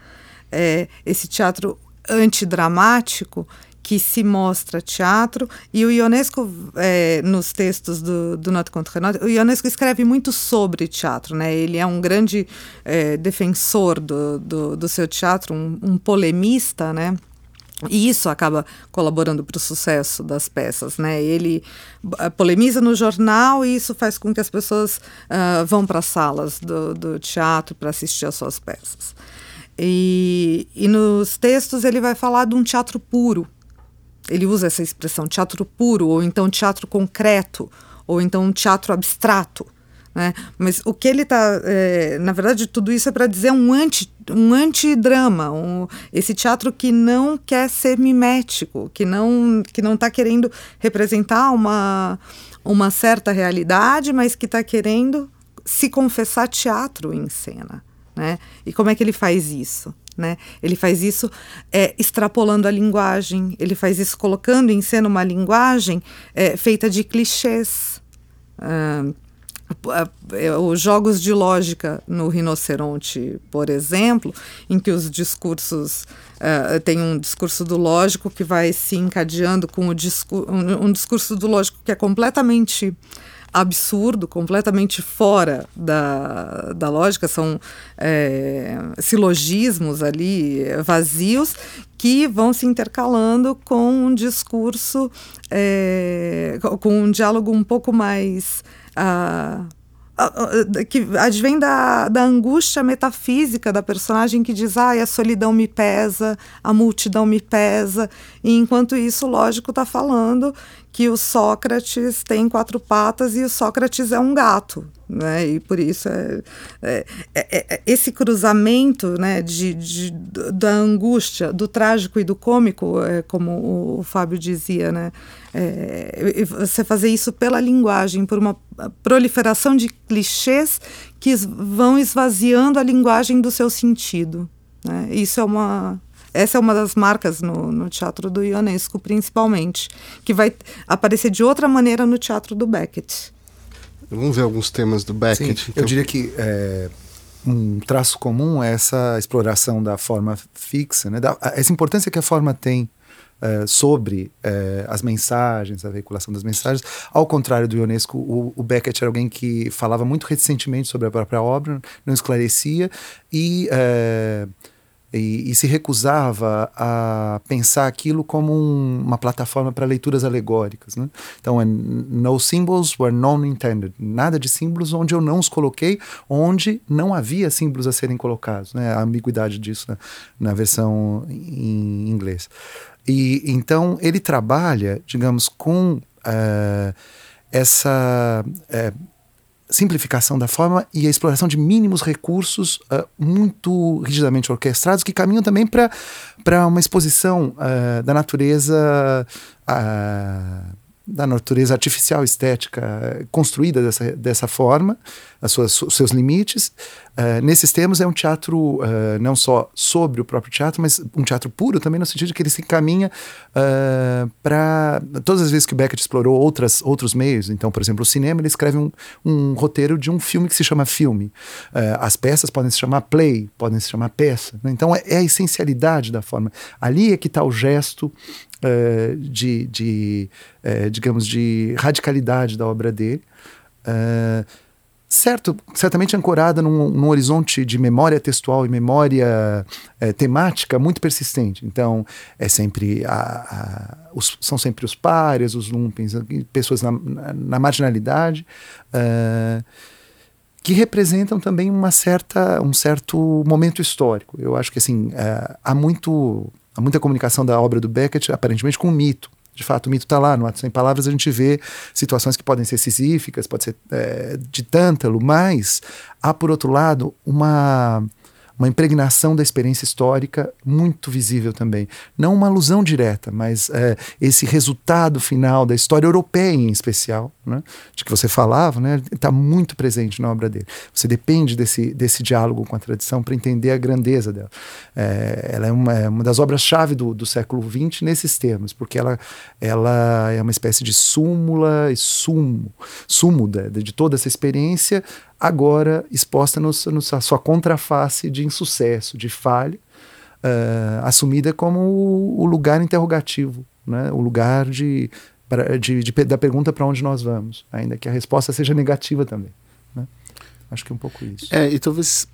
É, esse teatro antidramático que se mostra teatro, e o Ionesco, é, nos textos do, do Note contre Note, o Ionesco escreve muito sobre teatro, né? ele é um grande é, defensor do, do, do, seu teatro, um, um polemista, né? E isso acaba colaborando para o sucesso das peças, né? Ele uh, polemiza no jornal e isso faz com que as pessoas uh, vão para as salas do, do teatro para assistir às suas peças. E, e nos textos ele vai falar de um teatro puro, ele usa essa expressão teatro puro, ou então teatro concreto, ou então teatro abstrato. Né? Mas o que ele está. É, na verdade, tudo isso é para dizer um, anti, um antidrama, um, esse teatro que não quer ser mimético, que não que não está querendo representar uma, uma certa realidade, mas que está querendo se confessar teatro em cena. Né? E como é que ele faz isso? Né? Ele faz isso é, extrapolando a linguagem, ele faz isso colocando em cena uma linguagem é, feita de clichês. Uh, os jogos de lógica no rinoceronte, por exemplo, em que os discursos uh, tem um discurso do lógico que vai se encadeando com o discu um, um discurso do lógico que é completamente absurdo, completamente fora da, da lógica, são é, silogismos ali vazios que vão se intercalando com um discurso, é, com um diálogo um pouco mais. Uh, que advém da, da angústia metafísica da personagem que diz ah, a solidão me pesa, a multidão me pesa, e enquanto isso, lógico, está falando que o Sócrates tem quatro patas e o Sócrates é um gato, né? E por isso é, é, é, é esse cruzamento, né, de, de, da angústia, do trágico e do cômico, é, como o, Fábio dizia, né? É, você fazer isso pela linguagem, por uma proliferação de clichês que vão esvaziando a linguagem do seu sentido. Né? Isso é uma essa é uma das marcas no, no teatro do Ionesco, principalmente, que vai aparecer de outra maneira no teatro do Beckett. Vamos ver alguns temas do Beckett. Sim, então. Eu diria que é, um traço comum é essa exploração da forma fixa, né? Da, essa importância que a forma tem Uh, sobre uh, as mensagens, a veiculação das mensagens. Ao contrário do Ionesco, o, o, Beckett era alguém que falava muito reticentemente sobre a própria obra, não esclarecia e. E, e se recusava a pensar aquilo como um, uma plataforma para leituras alegóricas. Né? Então, é, no symbols were non-intended. Nada de símbolos onde eu não os coloquei, onde não havia símbolos a serem colocados. Né? A ambiguidade disso na, na versão em inglês. E então ele trabalha, digamos, com uh, essa uh, simplificação da forma e a exploração de mínimos recursos uh, muito rigidamente orquestrados que caminham também para uma exposição uh, da natureza uh, da natureza artificial estética construída dessa, dessa forma, as suas, os seus limites. Uh, nesses termos, é um teatro uh, não só sobre o próprio teatro, mas um teatro puro também, no sentido de que ele se encaminha uh, para. Todas as vezes que Beckett explorou outras, outros meios, então, por exemplo, o cinema, ele escreve um, um roteiro de um filme que se chama filme. as peças podem se chamar play, podem se chamar peça. Né? Então, é, é, a essencialidade da forma. Ali é que está o gesto uh, de, de uh, digamos, de radicalidade da obra dele. Uh, certo, certamente ancorada num, num, horizonte de memória textual e memória temática muito persistente. Então, é sempre a, a, os, são sempre os párias, os lumpens, pessoas na, na, na marginalidade, que representam também uma certa, um certo momento histórico. Eu acho que assim há muito Há muita comunicação da obra do Beckett, aparentemente, com o mito. De fato, o mito está lá, no Ato Sem Palavras a gente vê situações que podem ser sisíficas, pode ser é, de tântalo, mas há, por outro lado, uma uma impregnação da experiência histórica muito visível também. Não uma alusão direta, mas é, esse resultado final da história europeia em especial, né, de que você falava, né, está muito presente na obra dele. Você depende desse, desse diálogo com a tradição para entender a grandeza dela. É, ela é uma, é uma das obras-chave do, do século XX nesses termos, porque ela, ela é uma espécie de súmula e sumo, sumo de, de toda essa experiência agora exposta na sua contraface de insucesso, de falha, uh, assumida como o, o, lugar interrogativo, né? o lugar de, de, de da pergunta para onde nós vamos, ainda que a resposta seja negativa também. Né? Acho que é um pouco isso. É, e talvez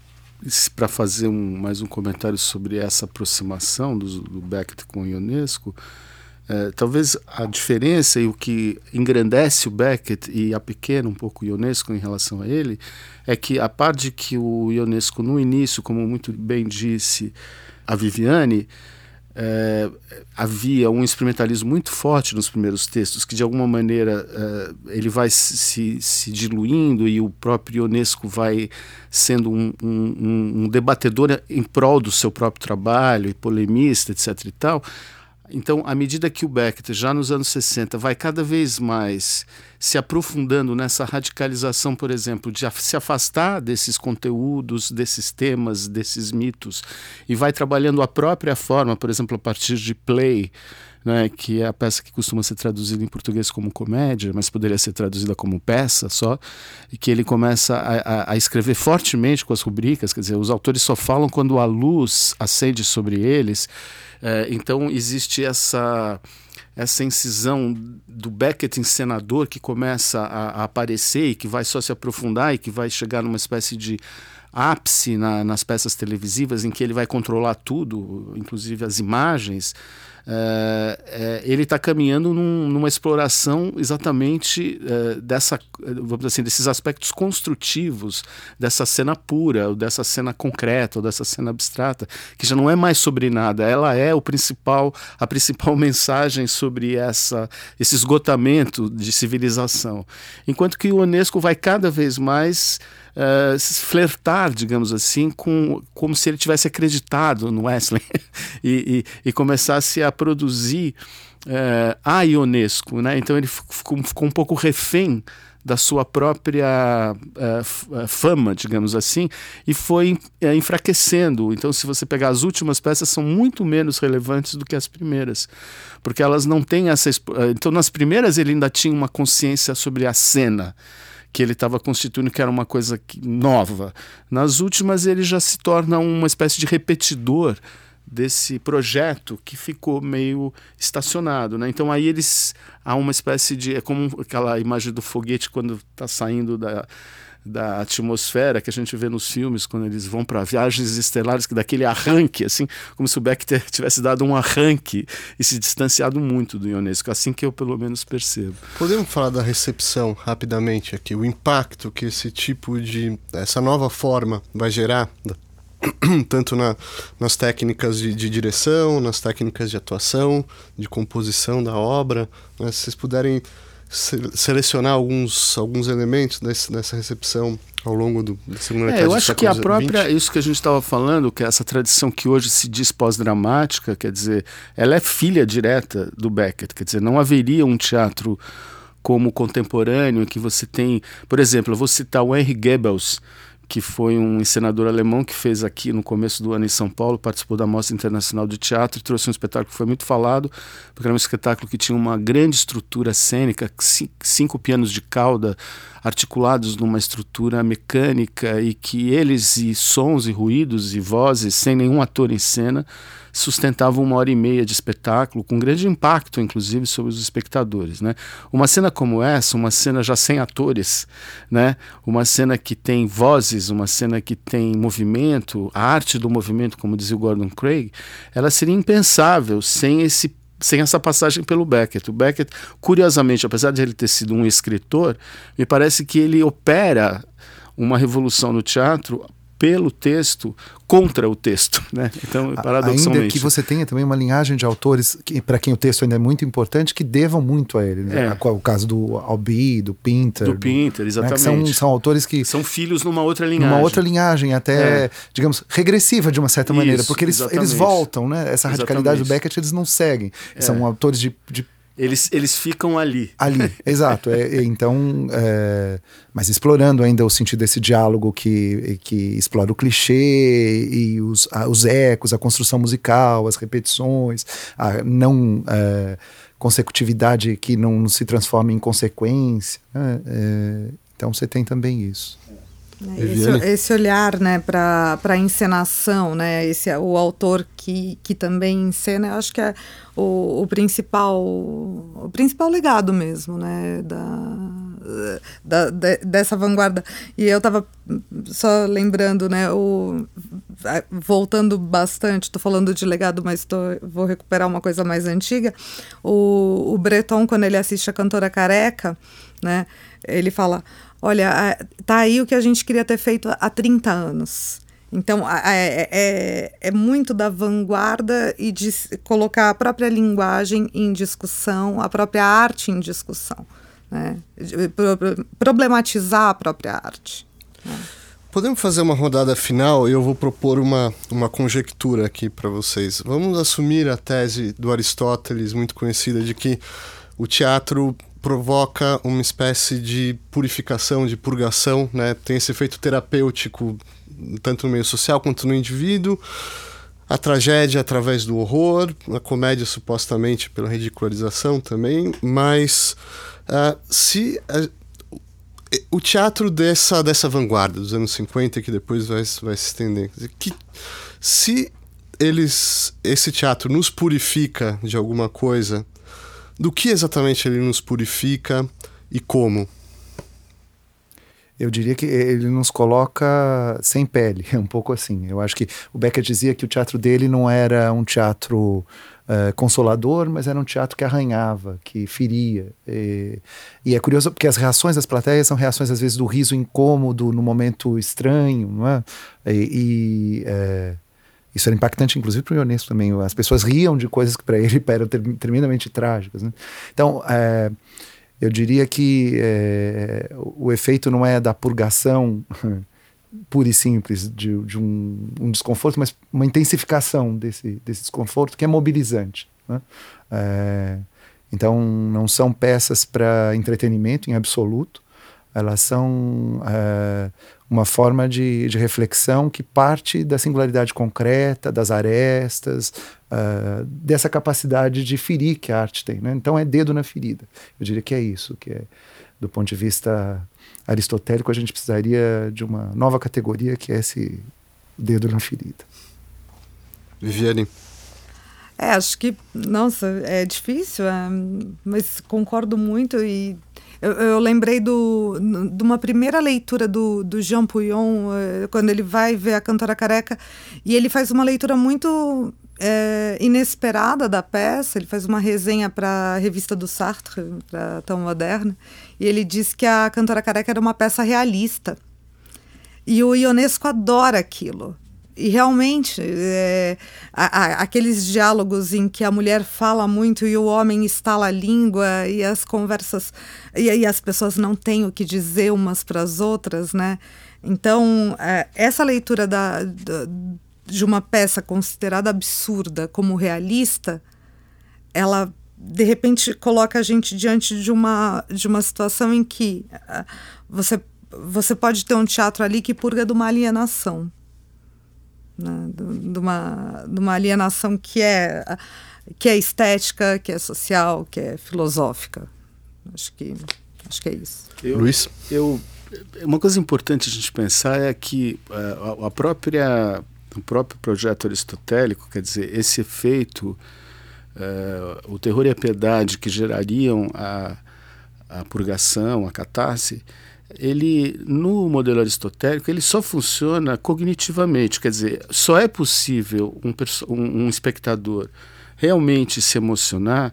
para fazer um, mais um comentário sobre essa aproximação do, do Beckett com o Ionesco, é, talvez a diferença e o que engrandece o Beckett e a pequena um pouco o Ionesco em relação a ele é que a parte que o Ionesco no início, como muito bem disse a Viviane, é, havia um experimentalismo muito forte nos primeiros textos, que de alguma maneira é, ele vai se, se diluindo e o próprio Ionesco vai sendo um, um, um debatedor em prol do seu próprio trabalho e polemista, etc. e tal então, à medida que o Beckett, já nos anos 60, vai cada vez mais se aprofundando nessa radicalização, por exemplo, de se afastar desses conteúdos, desses temas, desses mitos, e vai trabalhando a própria forma, por exemplo, a partir de play, né, que é a peça que costuma ser traduzida em português como comédia, mas poderia ser traduzida como peça só, e que ele começa a, a, a, escrever fortemente com as rubricas, quer dizer, os autores só falam quando a luz acende sobre eles, é, então existe essa essa incisão do Beckett encenador que começa a, a, aparecer e que vai só se aprofundar e que vai chegar numa espécie de ápice na, nas peças televisivas em que ele vai controlar tudo, inclusive as imagens. É, é, ele está caminhando num, numa exploração exatamente é, dessa, vamos assim, desses aspectos construtivos dessa cena pura, ou dessa cena concreta, ou dessa cena abstrata, que já não é mais sobre nada, ela é o principal, a principal mensagem sobre essa, esse esgotamento de civilização. Enquanto que o Unesco vai cada vez mais uh, flertar, digamos assim, com, como se ele tivesse acreditado no Wesley e, e, e, começasse a produzir uh, a Ionesco. Né? Então ele ficou, ficou um pouco refém da sua própria uh, fama, digamos assim, e foi uh, enfraquecendo. Então, se você pegar as últimas peças, são muito menos relevantes do que as primeiras, porque elas não têm essa. Então, nas primeiras, ele ainda tinha uma consciência sobre a cena que ele estava constituindo que era uma coisa nova. Nas últimas, ele já se torna uma espécie de repetidor desse projeto que ficou meio estacionado, né? Então aí eles há uma espécie de é como aquela imagem do foguete quando está saindo da da atmosfera que a gente vê nos filmes quando eles vão para viagens estelares, que daquele arranque, assim, como se o Beck tivesse dado um arranque e se distanciado muito do Ionesco, assim que eu pelo menos percebo. Podemos falar da recepção rapidamente aqui, o impacto que esse tipo de essa nova forma vai gerar tanto na, nas técnicas de, de, direção, nas técnicas de atuação, de composição da obra. Né? Se vocês puderem selecionar alguns, alguns elementos desse, dessa recepção ao longo do, da segunda metade é, eu acho que a própria 20. isso que a gente estava falando que é essa tradição que hoje se diz pós-dramática quer dizer ela é filha direta do Beckett quer dizer não haveria um teatro como contemporâneo que você tem por exemplo eu vou citar o Henry Goebbels que foi um encenador alemão que fez aqui no começo do ano em São Paulo, participou da Mostra Internacional de Teatro, trouxe um espetáculo que foi muito falado, porque era um espetáculo que tinha uma grande estrutura cênica, cinco pianos de cauda articulados numa estrutura mecânica e que eles e sons e ruídos e vozes, sem nenhum ator em cena, sustentavam uma hora e meia de espetáculo, com grande impacto, inclusive, sobre os espectadores. Né? Uma cena como essa, uma cena já sem atores, né? uma cena que tem vozes, uma cena que tem movimento, a arte do movimento, como dizia o Gordon Craig, ela seria impensável sem esse sem essa passagem pelo Beckett. O Beckett, curiosamente, apesar de ele ter sido um escritor, me parece que ele opera uma revolução no teatro pelo texto contra o texto, né? Então, paradoxalmente. Ainda que você tenha também uma linhagem de autores que, para quem o texto ainda é muito importante, que devam muito a ele, né? É. O caso do Albi, do Pinter. Do Pinter, exatamente. Né? São, são autores que são filhos numa outra linhagem. Numa outra linhagem, até, é. digamos, regressiva de uma certa Isso, maneira, porque eles, eles voltam, né? Essa radicalidade exatamente. do Beckett eles não seguem. É. São autores de, de eles, eles ficam ali. Ali, exato. É, é, então, é, mas explorando ainda o sentido desse diálogo que, que explora o clichê e os, a, os ecos, a construção musical, as repetições, a não é, consecutividade que não se transforma em consequência. Né? É, então você tem também isso. É, esse, esse, olhar né, para a encenação, né, esse, o autor que, que também encena, eu acho que é o, o principal o principal legado mesmo né, da, da, de, dessa vanguarda. E eu estava só lembrando, né, o, voltando bastante, estou falando de legado, mas tô, vou recuperar uma coisa mais antiga. O, o Breton, quando ele assiste a cantora careca, né, ele fala olha, tá aí o que a gente queria ter feito há 30 anos. Então, é, é, é, muito da vanguarda e de colocar a própria linguagem em discussão, a própria arte em discussão. Né? Problematizar a própria arte. Né? Podemos fazer uma rodada final e eu vou propor uma, uma conjectura aqui para vocês. Vamos assumir a tese do Aristóteles, muito conhecida, de que o teatro provoca uma espécie de purificação, de purgação, né? Tem esse efeito terapêutico tanto no meio social quanto no indivíduo. A tragédia através do horror, a comédia supostamente pela ridicularização também, mas uh, se uh, o teatro dessa, dessa vanguarda dos anos 50 que depois vai, vai se estender, que se eles esse teatro nos purifica de alguma coisa, do que exatamente ele nos purifica e como? eu diria que ele nos coloca sem pele, é um pouco assim. Eu acho que o Becker dizia que o teatro dele não era um teatro uh, consolador, mas era um teatro que arranhava, que feria. E, e, é curioso porque as reações das plateias são reações, às vezes, do riso incômodo no momento estranho, não é? E. e é, isso era impactante, inclusive, para o Ionesco também. As pessoas riam de coisas que para ele eram tremendamente trágicas. Né? Então, é, eu diria que é, o efeito não é da purgação pura e simples de, de um, um, desconforto, mas uma intensificação desse, desse desconforto que é mobilizante. Né? É, então, não são peças para entretenimento em absoluto, elas são é, uma forma de, de, reflexão que parte da singularidade concreta, das arestas, uh, dessa capacidade de ferir que a arte tem. Né? Então é dedo na ferida. Eu diria que é isso, que é, do ponto de vista aristotélico, a gente precisaria de uma nova categoria que é esse dedo na ferida. Viviane. É, acho que, nossa, é difícil, é, mas concordo muito e eu, eu, lembrei do, de uma primeira leitura do, do Jean Pouillon, eh, quando ele vai ver a cantora careca, e ele faz uma leitura muito é, inesperada da peça. Ele faz uma resenha para a revista do Sartre, para Tão Moderna, e ele diz que a Cantora Careca era uma peça realista. E o Ionesco adora aquilo. E realmente, é, a, a, aqueles diálogos em que a mulher fala muito e o homem estala a língua e as conversas. E aí as pessoas não têm o que dizer umas para as outras, né? Então, é, essa leitura da, da de uma peça considerada absurda como realista, ela de repente coloca a gente diante de uma, de uma situação em que uh, você, você pode ter um teatro ali que purga de uma alienação. Né? De, de, uma, de uma alienação que é, que é estética, que é social, que é filosófica. Acho que, acho que é isso. Eu, Luiz? Eu, uma coisa importante a gente pensar é que uh, a própria no próprio projeto aristotélico, quer dizer, esse efeito, uh, o terror e a piedade que gerariam a, a purgação, a catarse, ele no modelo aristotélico ele só funciona cognitivamente, quer dizer, só é possível um, um, um espectador realmente se emocionar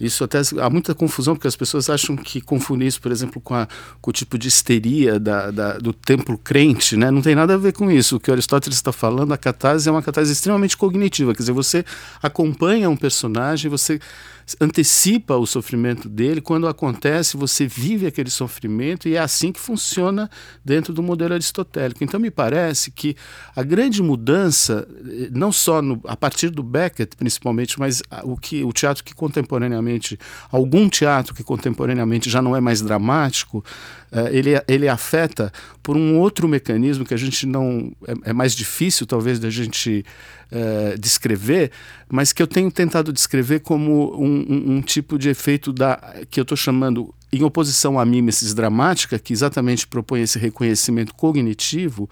isso até há muita confusão, porque as pessoas acham que confundem isso, por exemplo, com, a, com o tipo de histeria da, da, do templo crente, né? Não tem nada a ver com isso. O que Aristóteles está falando, a catarse é uma catarse extremamente cognitiva, quer dizer, você acompanha um personagem, você antecipa o sofrimento dele, quando acontece, você vive aquele sofrimento e é assim que funciona dentro do modelo aristotélico. Então, me parece que a grande mudança, eh, não só no, a partir do Beckett, principalmente, mas o, que, o teatro que contemporaneamente, algum teatro que contemporaneamente já não é mais dramático, uh, ele, ele afeta por um outro mecanismo que a gente não. é, é mais difícil, talvez, da gente uh, descrever, mas que eu tenho tentado descrever como um, um, um tipo de efeito da, que eu estou chamando em oposição à mimesis dramática, que exatamente propõe esse reconhecimento cognitivo,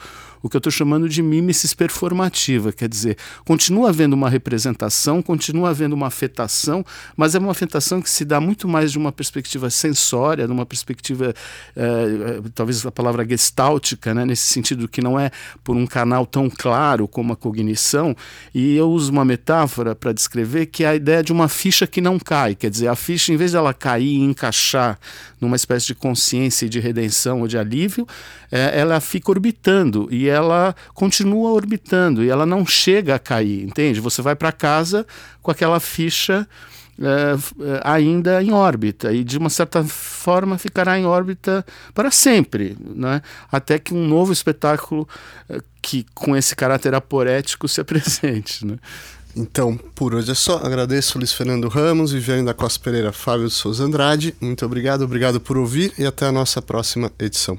o que eu estou chamando de mimesis performativa, quer dizer, continua havendo uma representação, continua havendo uma afetação, mas é uma afetação que se dá muito mais de uma perspectiva sensória, de uma perspectiva, eh, talvez a palavra gestáltica, né, nesse sentido que não é por um canal tão claro como a cognição, e eu uso uma metáfora para descrever que é a ideia de uma ficha que não cai, quer dizer, a ficha, em vez de ela cair e encaixar numa espécie de consciência e de redenção ou de alívio, é, ela fica orbitando. E ela continua orbitando e ela não chega a cair, entende? Você vai para casa com aquela ficha é, ainda em órbita e de uma certa forma ficará em órbita para sempre, né? até que um novo espetáculo é, que com esse caráter aporético se apresente. Né? Então, por hoje é só. Agradeço Luiz Fernando Ramos, Viviane da Costa Pereira, Fábio de Souza Andrade. Muito obrigado, obrigado por ouvir e até a nossa próxima edição.